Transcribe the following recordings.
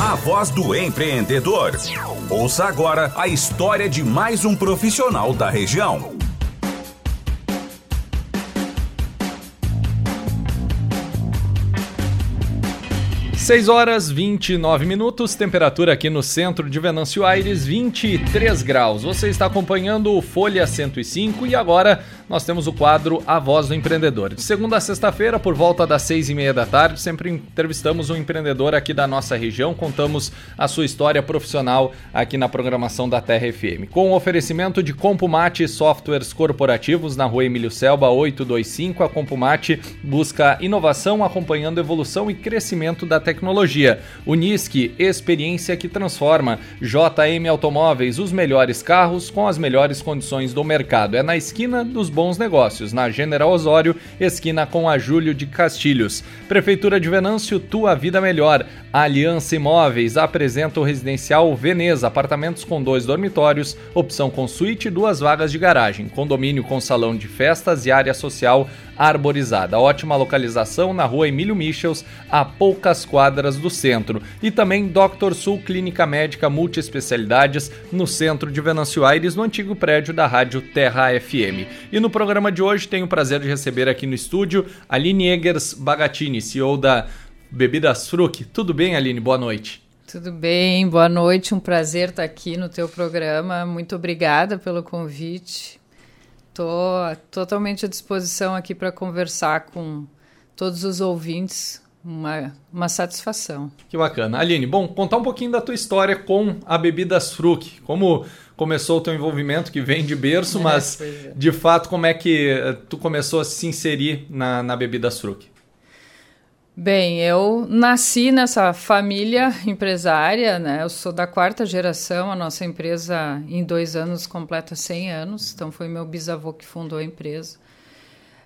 a voz do empreendedor. Ouça agora a história de mais um profissional da região. 6 horas 29 minutos, temperatura aqui no centro de Venâncio Aires, 23 graus. Você está acompanhando o Folha 105 e agora nós temos o quadro A Voz do Empreendedor. De segunda a sexta-feira, por volta das seis e meia da tarde, sempre entrevistamos um empreendedor aqui da nossa região, contamos a sua história profissional aqui na programação da Terra FM. Com o oferecimento de Compumate Softwares Corporativos na rua Emílio Selba 825, a Compumate busca inovação acompanhando evolução e crescimento da tecnologia. Unisque, experiência que transforma. JM Automóveis, os melhores carros com as melhores condições do mercado. É na esquina dos bons negócios, na General Osório, esquina com a Júlio de Castilhos. Prefeitura de Venâncio, tua vida melhor. Aliança Imóveis apresenta o residencial Veneza, apartamentos com dois dormitórios, opção com suíte e duas vagas de garagem, condomínio com salão de festas e área social arborizada. Ótima localização na rua Emílio Michels, a poucas quadras do centro. E também Dr. Sul Clínica Médica Multiespecialidades, no centro de Venâncio Aires, no antigo prédio da Rádio Terra FM. E no programa de hoje tenho o prazer de receber aqui no estúdio Aline Eggers Bagatini, CEO da Bebidas Fruc. Tudo bem, Aline? Boa noite. Tudo bem, boa noite, um prazer estar aqui no teu programa. Muito obrigada pelo convite. Estou totalmente à disposição aqui para conversar com todos os ouvintes. Uma, uma satisfação. Que bacana. Aline, bom, contar um pouquinho da tua história com a Bebidas Fruc. Como começou o teu envolvimento, que vem de berço, é, mas é. de fato, como é que eh, tu começou a se inserir na, na Bebidas Fruc? Bem, eu nasci nessa família empresária, né? Eu sou da quarta geração, a nossa empresa em dois anos completa 100 anos, então foi meu bisavô que fundou a empresa.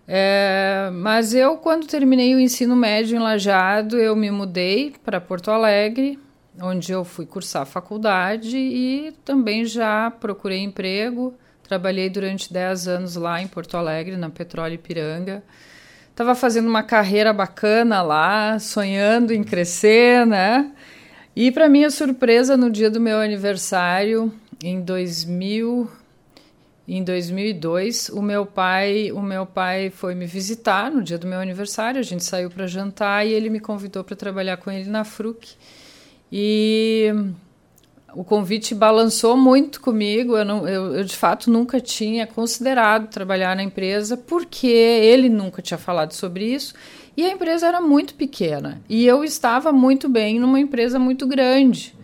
É, mas eu, quando terminei o ensino médio em Lajado, eu me mudei para Porto Alegre, onde eu fui cursar faculdade e também já procurei emprego. Trabalhei durante 10 anos lá em Porto Alegre, na Petróleo Ipiranga. Estava fazendo uma carreira bacana lá, sonhando em crescer, né? E para minha surpresa, no dia do meu aniversário, em 2000, em 2002, o meu pai, o meu pai foi me visitar no dia do meu aniversário. A gente saiu para jantar e ele me convidou para trabalhar com ele na Fruc. E o convite balançou muito comigo. Eu, não, eu, eu, de fato, nunca tinha considerado trabalhar na empresa, porque ele nunca tinha falado sobre isso. E a empresa era muito pequena. E eu estava muito bem numa empresa muito grande.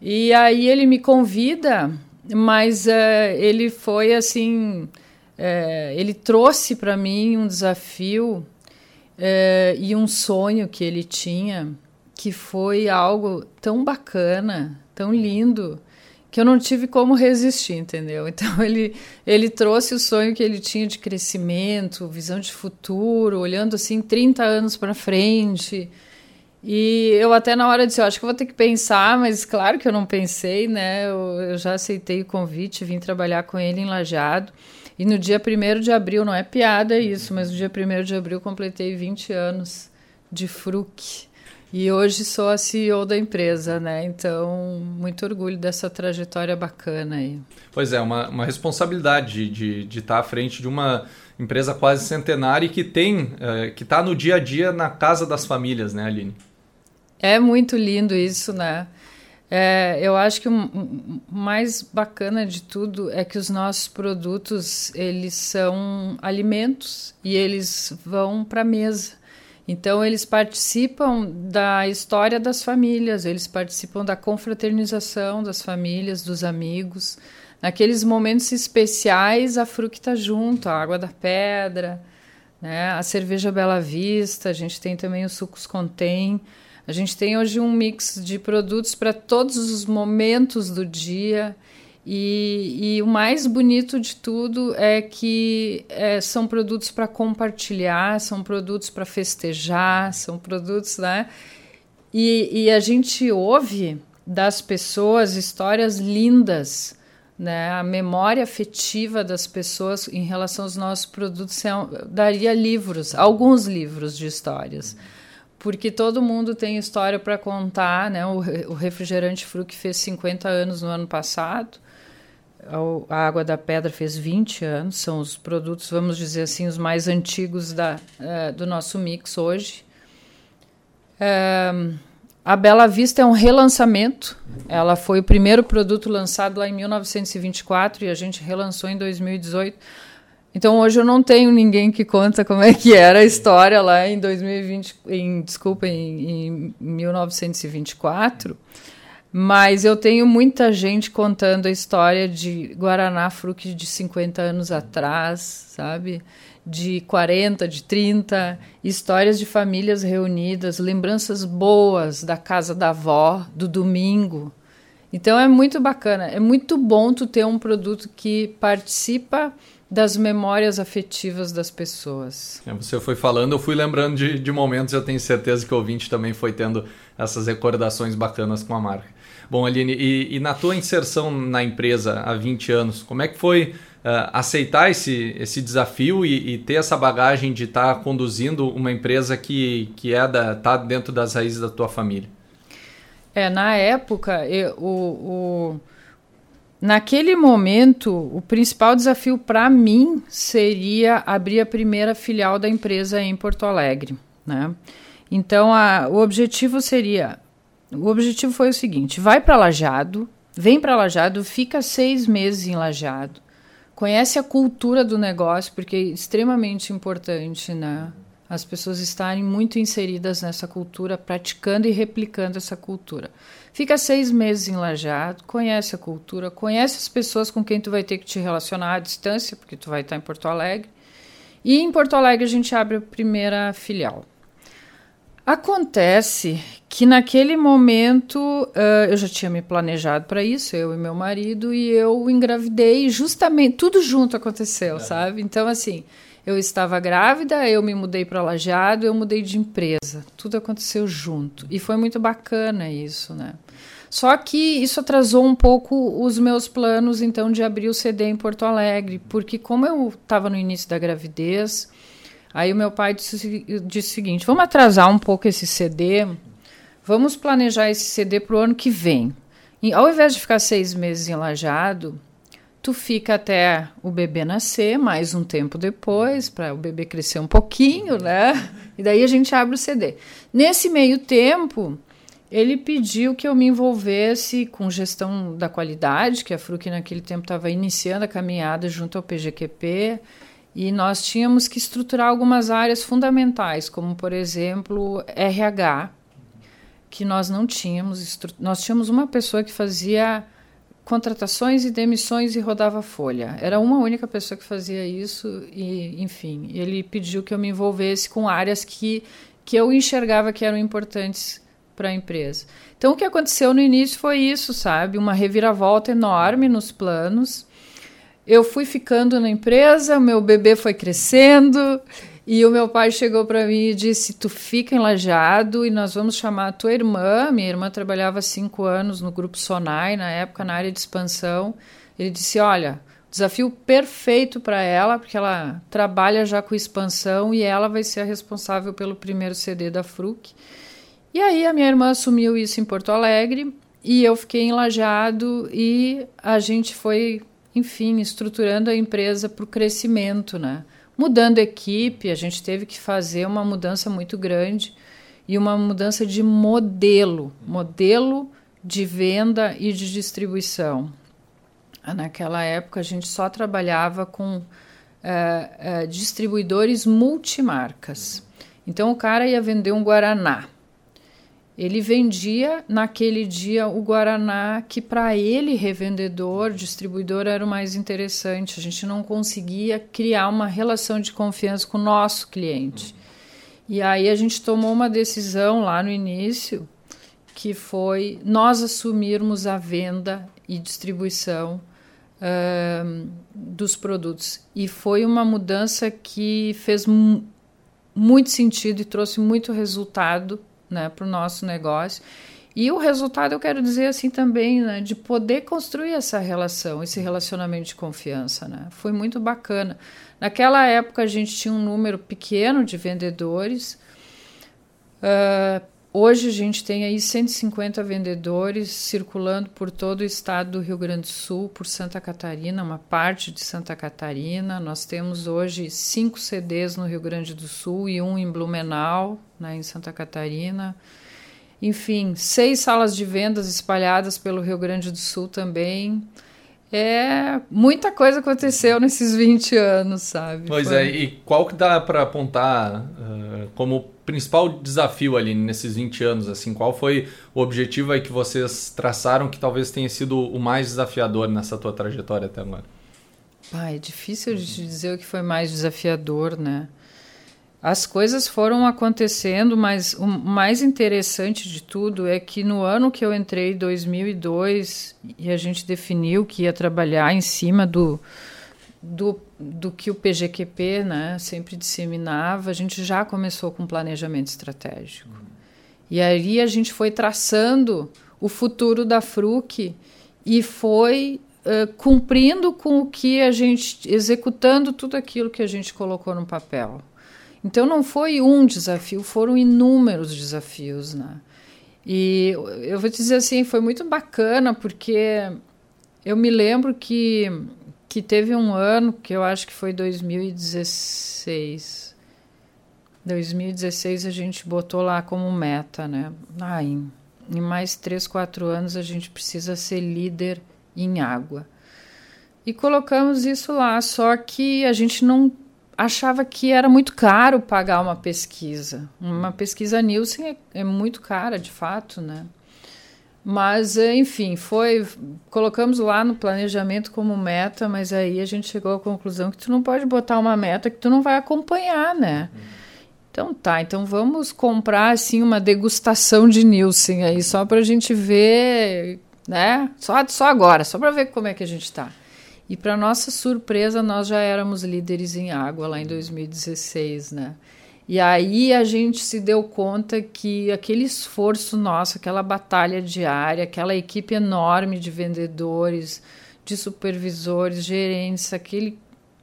E aí ele me convida, mas uh, ele foi assim. Uh, ele trouxe para mim um desafio uh, e um sonho que ele tinha, que foi algo tão bacana tão lindo que eu não tive como resistir, entendeu? Então ele ele trouxe o sonho que ele tinha de crescimento, visão de futuro, olhando assim 30 anos para frente. E eu até na hora disse, eu acho que vou ter que pensar, mas claro que eu não pensei, né? Eu, eu já aceitei o convite, vim trabalhar com ele em Lajado. E no dia 1 de abril, não é piada isso, mas no dia 1 de abril completei 20 anos de Fruc. E hoje sou a CEO da empresa, né? Então, muito orgulho dessa trajetória bacana aí. Pois é, uma, uma responsabilidade de, de estar à frente de uma empresa quase centenária e que tem, é, que está no dia a dia na casa das famílias, né, Aline? É muito lindo isso, né? É, eu acho que o mais bacana de tudo é que os nossos produtos eles são alimentos e eles vão para a mesa. Então, eles participam da história das famílias, eles participam da confraternização das famílias, dos amigos. Naqueles momentos especiais, a fruta junto, a água da pedra, né? a cerveja Bela Vista, a gente tem também os sucos Contém. A gente tem hoje um mix de produtos para todos os momentos do dia. E, e, o mais bonito de tudo é que é, são produtos para compartilhar, são produtos para festejar, são produtos, né? E, e, a gente ouve das pessoas histórias lindas, né? A memória afetiva das pessoas em relação aos nossos produtos daria livros, alguns livros de histórias porque todo mundo tem história para contar, né? O, o refrigerante Fruc fez 50 anos no ano passado, a Água da Pedra fez 20 anos, são os produtos, vamos dizer assim, os mais antigos da, uh, do nosso mix hoje. Uh, a Bela Vista é um relançamento, ela foi o primeiro produto lançado lá em 1924 e a gente relançou em 2018. Então hoje eu não tenho ninguém que conta como é que era a história lá em 2020, em, desculpa, em, em 1924. Mas eu tenho muita gente contando a história de Guaraná Fruc de 50 anos atrás, sabe? De 40, de 30, histórias de famílias reunidas, lembranças boas da casa da avó, do domingo. Então é muito bacana, é muito bom tu ter um produto que participa das memórias afetivas das pessoas. É, você foi falando, eu fui lembrando de, de momentos, eu tenho certeza que o ouvinte também foi tendo essas recordações bacanas com a marca. Bom, Aline, e, e na tua inserção na empresa há 20 anos, como é que foi uh, aceitar esse, esse desafio e, e, ter essa bagagem de estar tá conduzindo uma empresa que, que é da, tá dentro das raízes da tua família? É, na época, eu, o, o Naquele momento, o principal desafio para mim seria abrir a primeira filial da empresa em Porto Alegre. Né? Então, a, o objetivo seria: o objetivo foi o seguinte: vai para Lajado, vem para Lajado, fica seis meses em Lajado, conhece a cultura do negócio, porque é extremamente importante, né? As pessoas estarem muito inseridas nessa cultura, praticando e replicando essa cultura. Fica seis meses em Lajado, conhece a cultura, conhece as pessoas com quem tu vai ter que te relacionar à distância, porque tu vai estar em Porto Alegre. E em Porto Alegre a gente abre a primeira filial. Acontece que naquele momento uh, eu já tinha me planejado para isso, eu e meu marido, e eu engravidei justamente, tudo junto aconteceu, é. sabe? Então, assim, eu estava grávida, eu me mudei para Lajeado, eu mudei de empresa. Tudo aconteceu junto. E foi muito bacana isso, né? Só que isso atrasou um pouco os meus planos, então, de abrir o CD em Porto Alegre, porque como eu estava no início da gravidez, aí o meu pai disse, disse o seguinte: vamos atrasar um pouco esse CD, vamos planejar esse CD para o ano que vem. E, ao invés de ficar seis meses enlajado, tu fica até o bebê nascer, mais um tempo depois, para o bebê crescer um pouquinho, né? E daí a gente abre o CD. Nesse meio tempo, ele pediu que eu me envolvesse com gestão da qualidade, que a FRUC naquele tempo estava iniciando a caminhada junto ao PGQP, e nós tínhamos que estruturar algumas áreas fundamentais, como, por exemplo, RH, que nós não tínhamos. Nós tínhamos uma pessoa que fazia contratações e demissões e rodava folha. Era uma única pessoa que fazia isso e, enfim, ele pediu que eu me envolvesse com áreas que, que eu enxergava que eram importantes para a empresa. Então, o que aconteceu no início foi isso, sabe? Uma reviravolta enorme nos planos. Eu fui ficando na empresa, meu bebê foi crescendo, e o meu pai chegou para mim e disse: Tu fica enlajado e nós vamos chamar a tua irmã. Minha irmã trabalhava cinco anos no grupo Sonai, na época na área de expansão. Ele disse: Olha, desafio perfeito para ela, porque ela trabalha já com expansão e ela vai ser a responsável pelo primeiro CD da Fruc. E aí a minha irmã assumiu isso em Porto Alegre e eu fiquei enlajado e a gente foi, enfim, estruturando a empresa para o crescimento, né? Mudando equipe, a gente teve que fazer uma mudança muito grande e uma mudança de modelo, modelo de venda e de distribuição. Naquela época a gente só trabalhava com é, é, distribuidores multimarcas. Então o cara ia vender um Guaraná ele vendia naquele dia o Guaraná que para ele, revendedor, distribuidor, era o mais interessante. A gente não conseguia criar uma relação de confiança com o nosso cliente. E aí a gente tomou uma decisão lá no início que foi nós assumirmos a venda e distribuição uh, dos produtos. E foi uma mudança que fez muito sentido e trouxe muito resultado né, para o nosso negócio. E o resultado, eu quero dizer assim também, né, de poder construir essa relação, esse relacionamento de confiança. Né? Foi muito bacana. Naquela época, a gente tinha um número pequeno de vendedores Uh, hoje a gente tem aí 150 vendedores circulando por todo o estado do Rio Grande do Sul, por Santa Catarina, uma parte de Santa Catarina. Nós temos hoje cinco CDs no Rio Grande do Sul e um em Blumenau, né, em Santa Catarina. Enfim, seis salas de vendas espalhadas pelo Rio Grande do Sul também. É, muita coisa aconteceu nesses 20 anos, sabe? Pois Foi... é, e qual que dá para apontar uh, como principal desafio ali nesses 20 anos, assim, qual foi o objetivo aí que vocês traçaram que talvez tenha sido o mais desafiador nessa tua trajetória até agora? Ah, é difícil de dizer o que foi mais desafiador, né? As coisas foram acontecendo, mas o mais interessante de tudo é que no ano que eu entrei, 2002, e a gente definiu que ia trabalhar em cima do, do, do que o PGQP né, sempre disseminava, a gente já começou com planejamento estratégico. E aí a gente foi traçando o futuro da FRUC e foi uh, cumprindo com o que a gente, executando tudo aquilo que a gente colocou no papel. Então não foi um desafio, foram inúmeros desafios, né? E eu vou te dizer assim, foi muito bacana porque eu me lembro que que teve um ano que eu acho que foi 2016. 2016 a gente botou lá como meta, né? Ah, em, em mais três, quatro anos a gente precisa ser líder em água. E colocamos isso lá, só que a gente não achava que era muito caro pagar uma pesquisa. Uma pesquisa Nielsen é, é muito cara, de fato, né? Mas, eh, enfim, foi. Colocamos lá no planejamento como meta, mas aí a gente chegou à conclusão que tu não pode botar uma meta que tu não vai acompanhar, né? Então tá, então vamos comprar assim uma degustação de Nielsen aí, só para a gente ver, né? Só, só agora, só para ver como é que a gente está. E para nossa surpresa, nós já éramos líderes em água lá em 2016, né? E aí a gente se deu conta que aquele esforço nosso, aquela batalha diária, aquela equipe enorme de vendedores, de supervisores, gerentes, aquele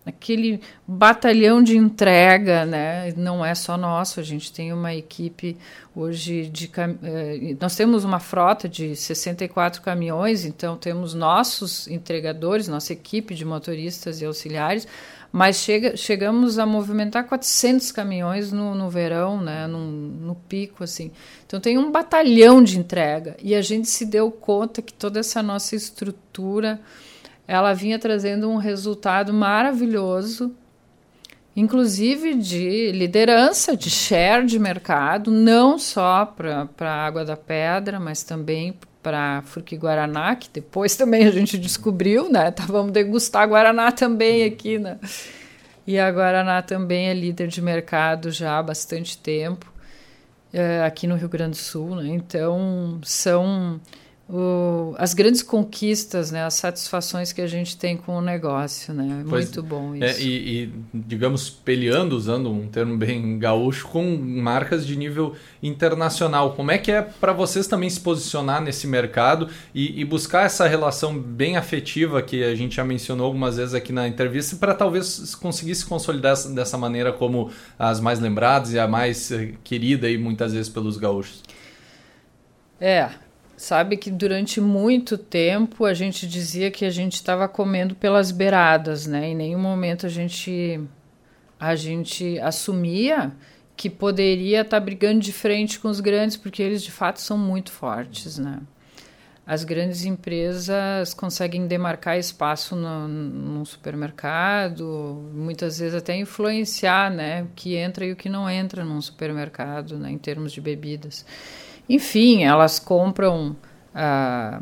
aquele batalhão de entrega, né? Não é só nosso, a gente tem uma equipe hoje de eh, nós temos uma frota de 64 caminhões, então temos nossos entregadores, nossa equipe de motoristas e auxiliares, mas chega, chegamos a movimentar 400 caminhões no, no verão, né? No, no pico assim. Então tem um batalhão de entrega e a gente se deu conta que toda essa nossa estrutura ela vinha trazendo um resultado maravilhoso, inclusive de liderança, de share de mercado, não só para a Água da Pedra, mas também para Fruque Guaraná, que depois também a gente descobriu, né? Tá, vamos degustar Guaraná também aqui, né? E a Guaraná também é líder de mercado já há bastante tempo, é, aqui no Rio Grande do Sul, né? Então, são o, as grandes conquistas, né, as satisfações que a gente tem com o negócio, né? É pois, muito bom é, isso. É, e, e, digamos, peleando, usando um termo bem gaúcho, com marcas de nível internacional. Como é que é para vocês também se posicionar nesse mercado e, e, buscar essa relação bem afetiva que a gente já mencionou algumas vezes aqui na entrevista, para talvez conseguir se consolidar dessa maneira como as mais lembradas e a mais eh, querida e muitas vezes pelos gaúchos? É, Sabe que durante muito tempo a gente dizia que a gente estava comendo pelas beiradas, né? Em nenhum momento a gente a gente assumia que poderia estar tá brigando de frente com os grandes, porque eles de fato são muito fortes, né? As grandes empresas conseguem demarcar espaço no, no supermercado, muitas vezes até influenciar, né, o que entra e o que não entra num supermercado, né, em termos de bebidas. Enfim, elas compram. É,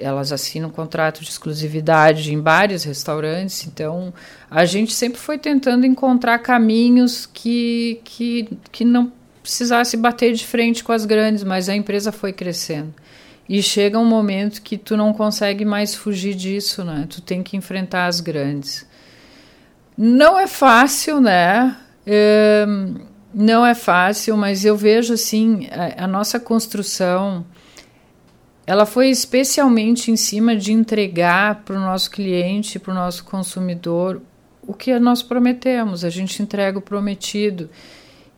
elas assinam contrato de exclusividade em vários restaurantes, então a gente sempre foi tentando encontrar caminhos que, que, que não precisasse bater de frente com as grandes, mas a empresa foi crescendo. E chega um momento que tu não consegue mais fugir disso, né? Tu tem que enfrentar as grandes. Não é fácil, né? É, não é fácil, mas eu vejo assim a, a nossa construção ela foi especialmente em cima de entregar para o nosso cliente, para o nosso consumidor, o que nós prometemos. A gente entrega o prometido.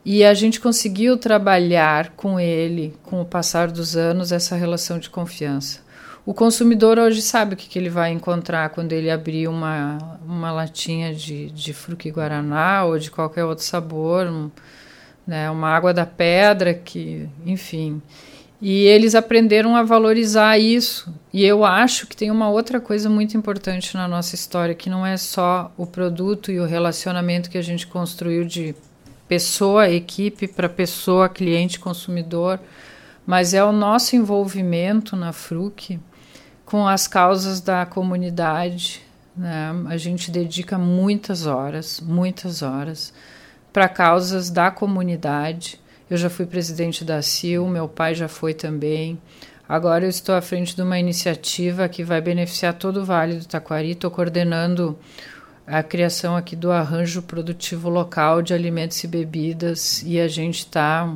E a gente conseguiu trabalhar com ele, com o passar dos anos, essa relação de confiança. O consumidor hoje sabe o que, que ele vai encontrar quando ele abrir uma, uma latinha de, de fruque guaraná ou de qualquer outro sabor, um, né, uma água da pedra, que, enfim. E eles aprenderam a valorizar isso. E eu acho que tem uma outra coisa muito importante na nossa história, que não é só o produto e o relacionamento que a gente construiu de pessoa, equipe para pessoa, cliente, consumidor, mas é o nosso envolvimento na FRUC com as causas da comunidade. Né? A gente dedica muitas horas, muitas horas para causas da comunidade. Eu já fui presidente da CIL, meu pai já foi também. Agora eu estou à frente de uma iniciativa que vai beneficiar todo o Vale do Taquari. Estou coordenando a criação aqui do arranjo produtivo local de alimentos e bebidas e a gente está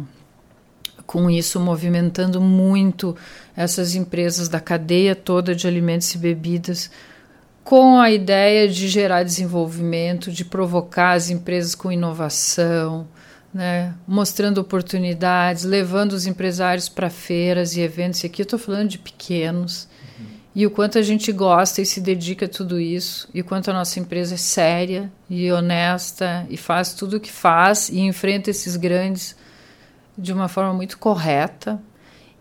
com isso movimentando muito essas empresas da cadeia toda de alimentos e bebidas com a ideia de gerar desenvolvimento, de provocar as empresas com inovação, né, mostrando oportunidades, levando os empresários para feiras e eventos. E aqui eu estou falando de pequenos, e o quanto a gente gosta e se dedica a tudo isso, e o quanto a nossa empresa é séria e honesta e faz tudo o que faz e enfrenta esses grandes de uma forma muito correta.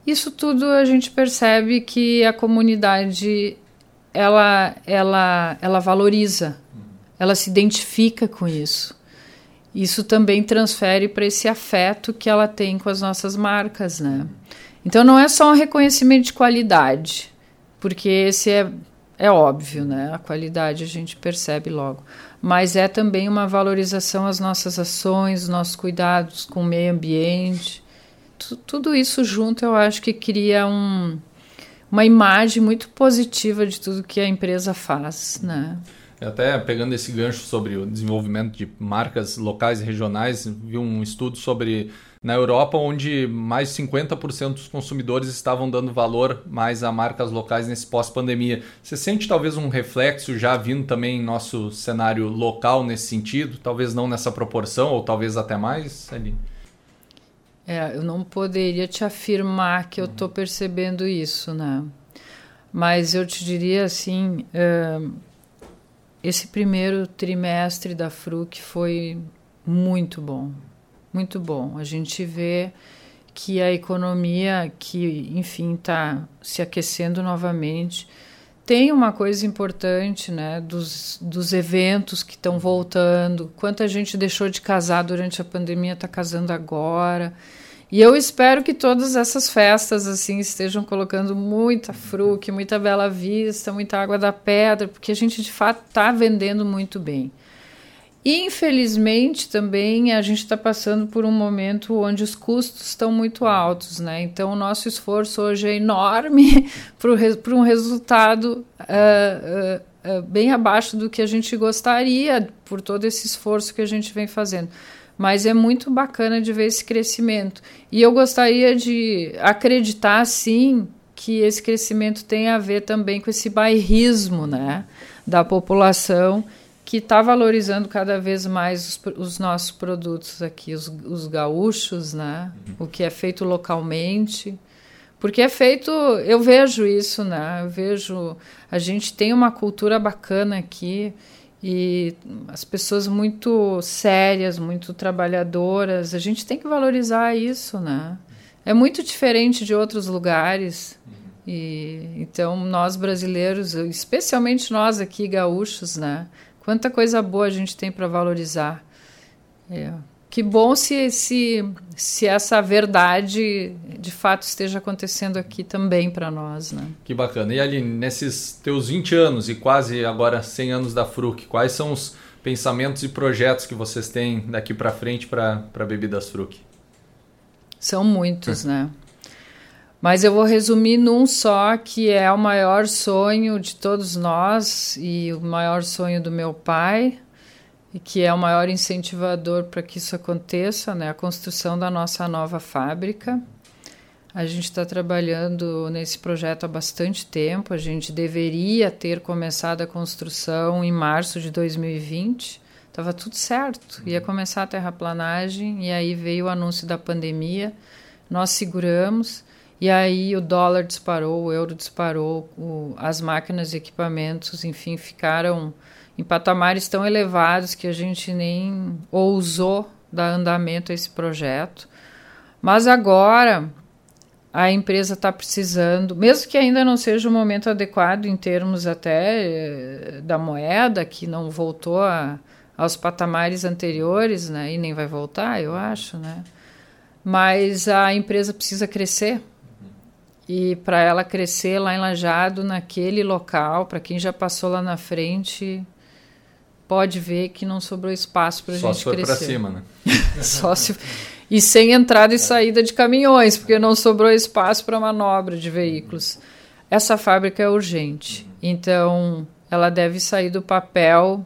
Isso tudo a gente percebe que a comunidade ela ela ela valoriza, ela se identifica com isso. Isso também transfere para esse afeto que ela tem com as nossas marcas, né? Então não é só um reconhecimento de qualidade porque esse é, é óbvio, né? A qualidade a gente percebe logo. Mas é também uma valorização às nossas ações, nossos cuidados com o meio ambiente. tudo isso junto eu acho que cria um, uma imagem muito positiva de tudo que a empresa faz, né? Até pegando esse gancho sobre o desenvolvimento de marcas locais e regionais, vi um estudo sobre na Europa, onde mais de 50% dos consumidores estavam dando valor mais a marcas locais nesse pós-pandemia. Você sente talvez um reflexo já vindo também em nosso cenário local nesse sentido? Talvez não nessa proporção, ou talvez até mais, Aline? É, eu não poderia te afirmar que eu estou percebendo isso, né? Mas eu te diria assim, esse primeiro trimestre da FRUC foi muito bom, muito bom. A gente vê que a economia, que enfim está se aquecendo novamente, tem uma coisa importante, né, dos, dos eventos que estão voltando. Quanta gente deixou de casar durante a pandemia está casando agora. E eu espero que todas essas festas assim estejam colocando muita fruque, muita bela vista, muita água da pedra, porque a gente de fato está vendendo muito bem. Infelizmente, também a gente está passando por um momento onde os custos estão muito altos, né? Então, o nosso esforço hoje é enorme para um resultado uh, uh, uh, bem abaixo do que a gente gostaria, por todo esse esforço que a gente vem fazendo. Mas é muito bacana de ver esse crescimento. E eu gostaria de acreditar, sim, que esse crescimento tem a ver também com esse bairrismo né, da população que está valorizando cada vez mais os, os, nossos produtos aqui, os, os gaúchos, né? Uhum. O que é feito localmente. Porque é feito, eu vejo isso, né? Eu vejo, a gente tem uma cultura bacana aqui e as pessoas muito sérias, muito trabalhadoras, a gente tem que valorizar isso, né? É muito diferente de outros lugares. Uhum. E então nós brasileiros, especialmente nós aqui gaúchos, né? Quanta coisa boa a gente tem para valorizar. É. Que bom se, se, se essa verdade de fato esteja acontecendo aqui também para nós. Né? Que bacana. E Aline, nesses teus 20 anos e quase agora 100 anos da Fruc, quais são os pensamentos e projetos que vocês têm daqui para frente para Bebidas Fruc? São muitos, né? Mas eu vou resumir num só, que é o maior sonho de todos nós e o maior sonho do meu pai, e que é o maior incentivador para que isso aconteça, né? A construção da nossa nova fábrica. A gente está trabalhando nesse projeto há bastante tempo. A gente deveria ter começado a construção em março de 2020 Tava tudo certo. Ia começar a terraplanagem e aí veio o anúncio da pandemia. Nós seguramos e aí o dólar disparou, o euro disparou, o, as máquinas e equipamentos, enfim, ficaram em patamares tão elevados que a gente nem ousou dar andamento a esse projeto. Mas agora a empresa está precisando, mesmo que ainda não seja o momento adequado em termos até eh, da moeda, que não voltou a, aos patamares anteriores, né, e nem vai voltar, eu acho, né? Mas a empresa precisa crescer. E para ela crescer lá em Lajado, naquele local, para quem já passou lá na frente, pode ver que não sobrou espaço para a gente crescer. Só se para cima, né? Só se e sem entrada e saída de caminhões, porque não sobrou espaço para manobra de veículos. Essa fábrica é urgente, então ela deve sair do papel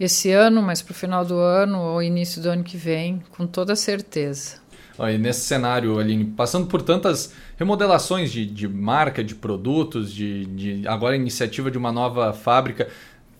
esse ano, mas para o final do ano ou início do ano que vem, com toda certeza. E nesse cenário, Aline, passando por tantas remodelações de, de marca, de produtos, de, de agora iniciativa de uma nova fábrica,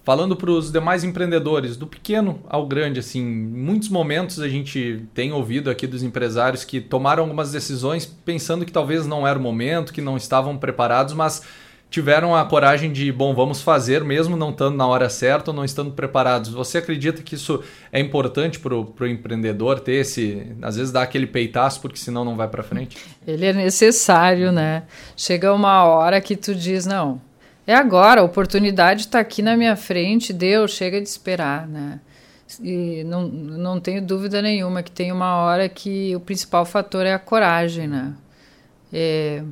Falando para os demais empreendedores, do pequeno ao grande, assim, em muitos momentos a gente tem ouvido aqui dos empresários que tomaram algumas decisões pensando que talvez não era o momento, que não estavam preparados, mas tiveram a coragem de, bom, vamos fazer mesmo não estando na hora certa ou não estando preparados. Você acredita que isso é importante para o empreendedor ter esse, às vezes dar aquele peitaço porque senão não vai para frente? Ele é necessário, né? Chega uma hora que tu diz, não, é agora, a oportunidade está aqui na minha frente, Deus, chega de esperar, né? E não, não tenho dúvida nenhuma que tem uma hora que o principal fator é a coragem, né? É,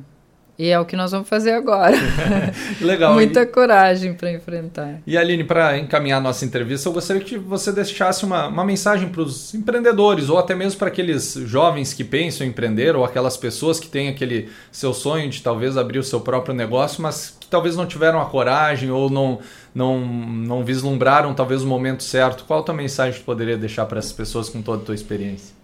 e é o que nós vamos fazer agora. Legal. Muita e... coragem para enfrentar. E Aline, para encaminhar a nossa entrevista, eu gostaria que você deixasse uma, uma mensagem para os empreendedores, ou até mesmo para aqueles jovens que pensam em empreender, ou aquelas pessoas que têm aquele seu sonho de talvez abrir o seu próprio negócio, mas que talvez não tiveram a coragem ou não, não, não vislumbraram talvez o momento certo. Qual a tua mensagem que poderia deixar para essas pessoas com toda a tua experiência?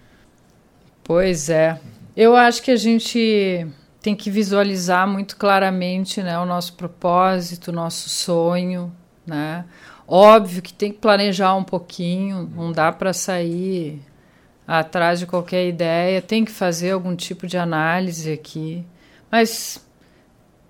Pois é. Eu acho que a gente tem que visualizar muito claramente né, o nosso propósito, o nosso sonho. Né? Óbvio que tem que planejar um pouquinho, não dá para sair atrás de qualquer ideia, tem que fazer algum tipo de análise aqui. Mas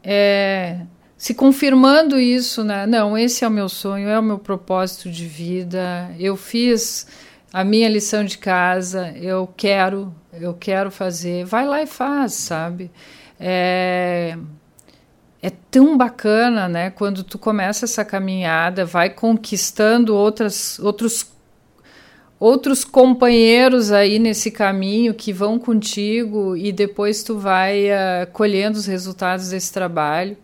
é, se confirmando isso, né? Não, esse é o meu sonho, é o meu propósito de vida. Eu fiz a minha lição de casa, eu quero, eu quero fazer. Vai lá e faz, sabe? É, é tão bacana, né? Quando tu começa essa caminhada, vai conquistando outras, outros outros companheiros aí nesse caminho que vão contigo e depois tu vai uh, colhendo os resultados desse trabalho.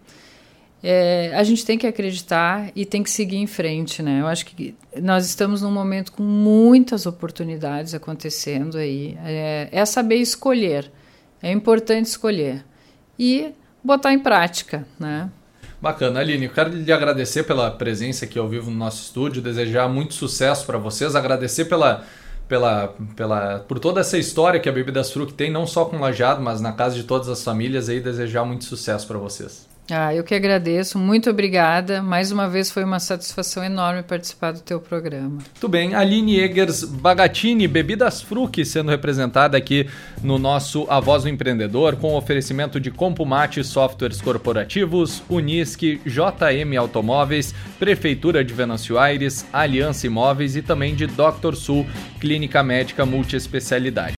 É, a gente tem que acreditar e tem que seguir em frente, né? Eu acho que nós estamos num momento com muitas oportunidades acontecendo aí. É, é saber escolher. É importante escolher e botar em prática, né? Bacana, Aline, eu quero lhe agradecer pela presença aqui ao vivo no nosso estúdio, desejar muito sucesso para vocês, agradecer pela, pela, pela, por toda essa história que a Bebidas Fruc tem, não só com o Lajado, mas na casa de todas as famílias aí, desejar muito sucesso para vocês. Ah, eu que agradeço, muito obrigada. Mais uma vez foi uma satisfação enorme participar do teu programa. Muito bem, Aline Egers Bagatini, Bebidas Fruc, sendo representada aqui no nosso A Voz do Empreendedor, com oferecimento de Compumate Softwares Corporativos, Unisque, JM Automóveis, Prefeitura de Venâncio Aires, Aliança Imóveis e também de Dr. Sul, Clínica Médica Multiespecialidade.